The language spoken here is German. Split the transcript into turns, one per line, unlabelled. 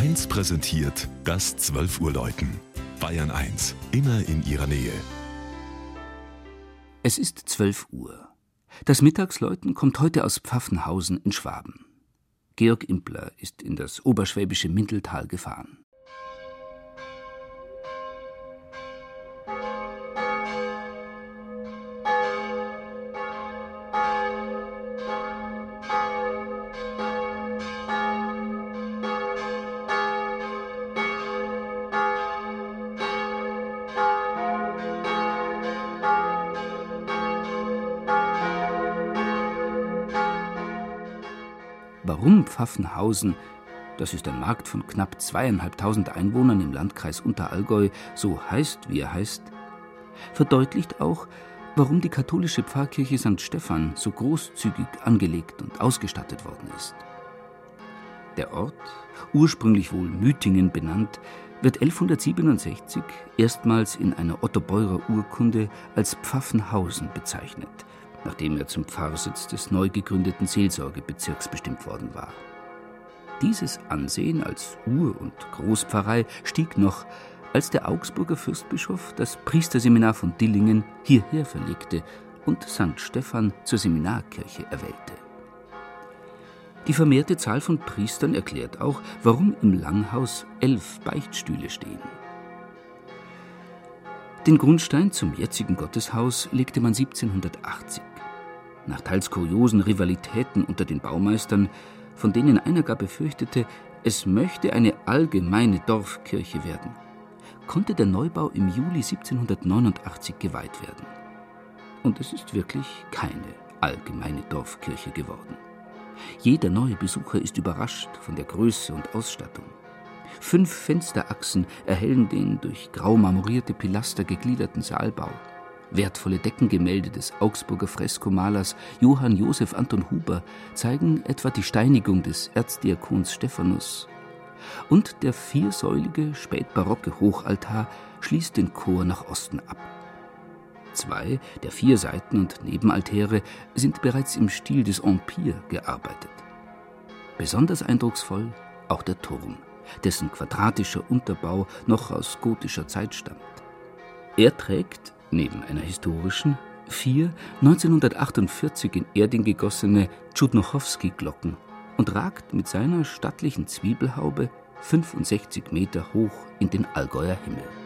1 präsentiert das 12 Uhr Läuten. Bayern 1, immer in ihrer Nähe.
Es ist 12 Uhr. Das Mittagsläuten kommt heute aus Pfaffenhausen in Schwaben. Georg Impler ist in das oberschwäbische Mindeltal gefahren. Warum Pfaffenhausen, das ist ein Markt von knapp zweieinhalbtausend Einwohnern im Landkreis Unterallgäu, so heißt, wie er heißt, verdeutlicht auch, warum die katholische Pfarrkirche St. Stephan so großzügig angelegt und ausgestattet worden ist. Der Ort, ursprünglich wohl Mütingen benannt, wird 1167 erstmals in einer Ottobeurer Urkunde als Pfaffenhausen bezeichnet, nachdem er zum Pfarrsitz des neu gegründeten Seelsorgebezirks bestimmt worden war. Dieses Ansehen als Ur- und Großpfarrei stieg noch, als der Augsburger Fürstbischof das Priesterseminar von Dillingen hierher verlegte und St. Stephan zur Seminarkirche erwählte. Die vermehrte Zahl von Priestern erklärt auch, warum im Langhaus elf Beichtstühle stehen. Den Grundstein zum jetzigen Gotteshaus legte man 1780. Nach teils kuriosen Rivalitäten unter den Baumeistern, von denen einer gar befürchtete, es möchte eine allgemeine Dorfkirche werden, konnte der Neubau im Juli 1789 geweiht werden. Und es ist wirklich keine allgemeine Dorfkirche geworden. Jeder neue Besucher ist überrascht von der Größe und Ausstattung. Fünf Fensterachsen erhellen den durch grau marmorierte Pilaster gegliederten Saalbau. Wertvolle Deckengemälde des Augsburger Freskomalers Johann Josef Anton Huber zeigen etwa die Steinigung des Erzdiakons Stephanus. Und der viersäulige, spätbarocke Hochaltar schließt den Chor nach Osten ab. Zwei der vier Seiten- und Nebenaltäre sind bereits im Stil des Empire gearbeitet. Besonders eindrucksvoll auch der Turm, dessen quadratischer Unterbau noch aus gotischer Zeit stammt. Er trägt, neben einer historischen, vier 1948 in Erding gegossene Tschudnochowski-Glocken und ragt mit seiner stattlichen Zwiebelhaube 65 Meter hoch in den Allgäuer Himmel.